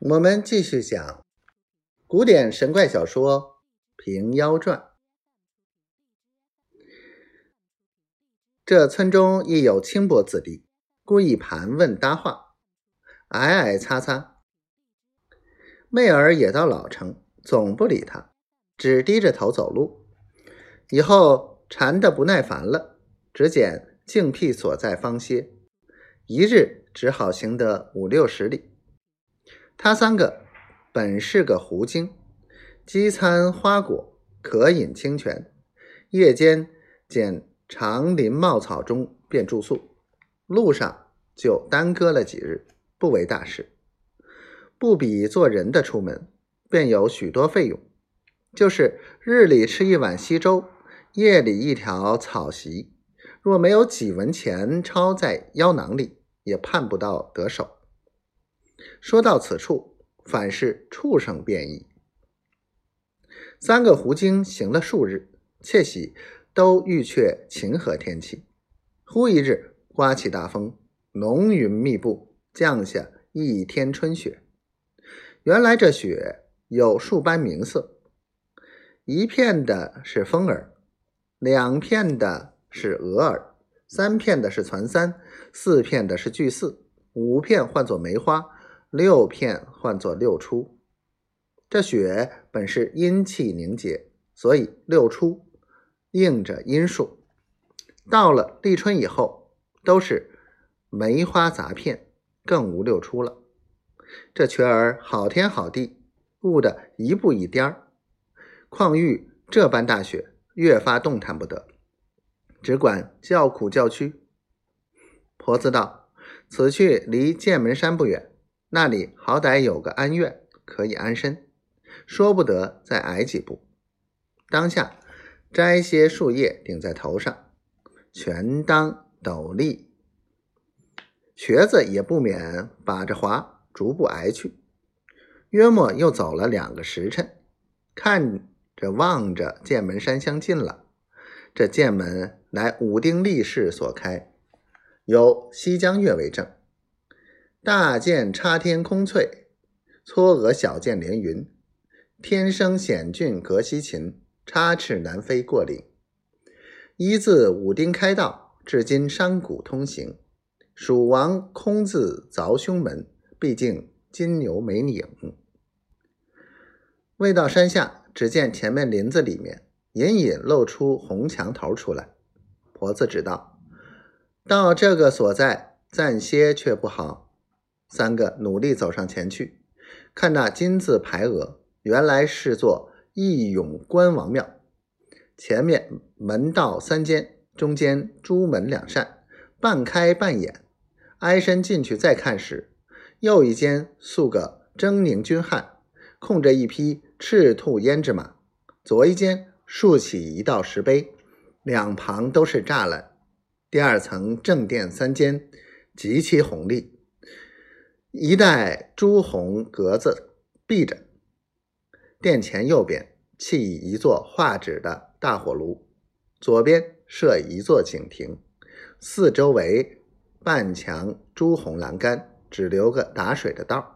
我们继续讲古典神怪小说《平妖传》。这村中亦有轻薄子弟，故意盘问搭话，挨挨擦擦。妹儿也到老成，总不理他，只低着头走路。以后馋得不耐烦了，只捡静僻所在方歇，一日只好行得五六十里。他三个本是个狐精，饥餐花果，渴饮清泉，夜间见长林茂草中便住宿，路上就耽搁了几日，不为大事。不比做人的出门，便有许多费用，就是日里吃一碗稀粥，夜里一条草席，若没有几文钱抄在腰囊里，也盼不到得手。说到此处，反是畜生变异。三个狐精行了数日，窃喜都欲却晴和天气。忽一日，刮起大风，浓云密布，降下一天春雪。原来这雪有数般名色，一片的是风儿，两片的是鹅儿，三片的是攒三，四片的是巨四，五片唤作梅花。六片唤作六出，这雪本是阴气凝结，所以六出应着阴数。到了立春以后，都是梅花杂片，更无六出了。这雀儿好天好地，悟得一步一颠儿，况遇这般大雪，越发动弹不得，只管叫苦叫屈。婆子道：“此去离剑门山不远。”那里好歹有个安院，可以安身，说不得再挨几步。当下摘些树叶顶在头上，全当斗笠，瘸子也不免把着滑，逐步挨去。约莫又走了两个时辰，看着望着剑门山相近了。这剑门乃武丁立誓所开，有西江月为证。大剑插天空翠，嵯峨小剑连云。天生险峻隔西秦，插翅难飞过岭。一字武丁开道，至今山谷通行。蜀王空自凿胸门，毕竟金牛没影。未到山下，只见前面林子里面隐隐露出红墙头出来。婆子知道，到这个所在暂歇却不好。三个努力走上前去，看那金字牌额，原来是座义勇关王庙。前面门道三间，中间朱门两扇，半开半掩。挨身进去再看时，右一间塑个狰狞军汉，控着一匹赤兔胭脂马；左一间竖起一道石碑，两旁都是栅栏。第二层正殿三间，极其宏丽。一带朱红格子闭着，殿前右边砌一座画纸的大火炉，左边设一座井亭，四周围半墙朱红栏杆，只留个打水的道